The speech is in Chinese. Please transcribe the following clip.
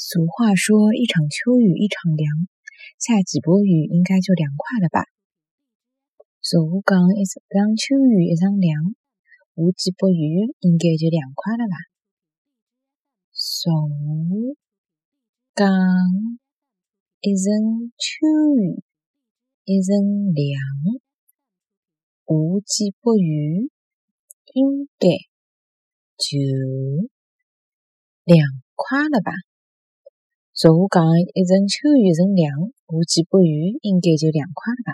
俗话说：“一场秋雨一场凉，下几波雨应该就凉快了吧？”俗话讲：“一场秋雨一场凉，下几波雨应该就凉快了吧？”俗话讲：“一场秋雨一场凉，下几波雨应该就凉快了吧？”俗话讲：“一阵秋雨一场凉，下几把雨应该就凉快了吧？”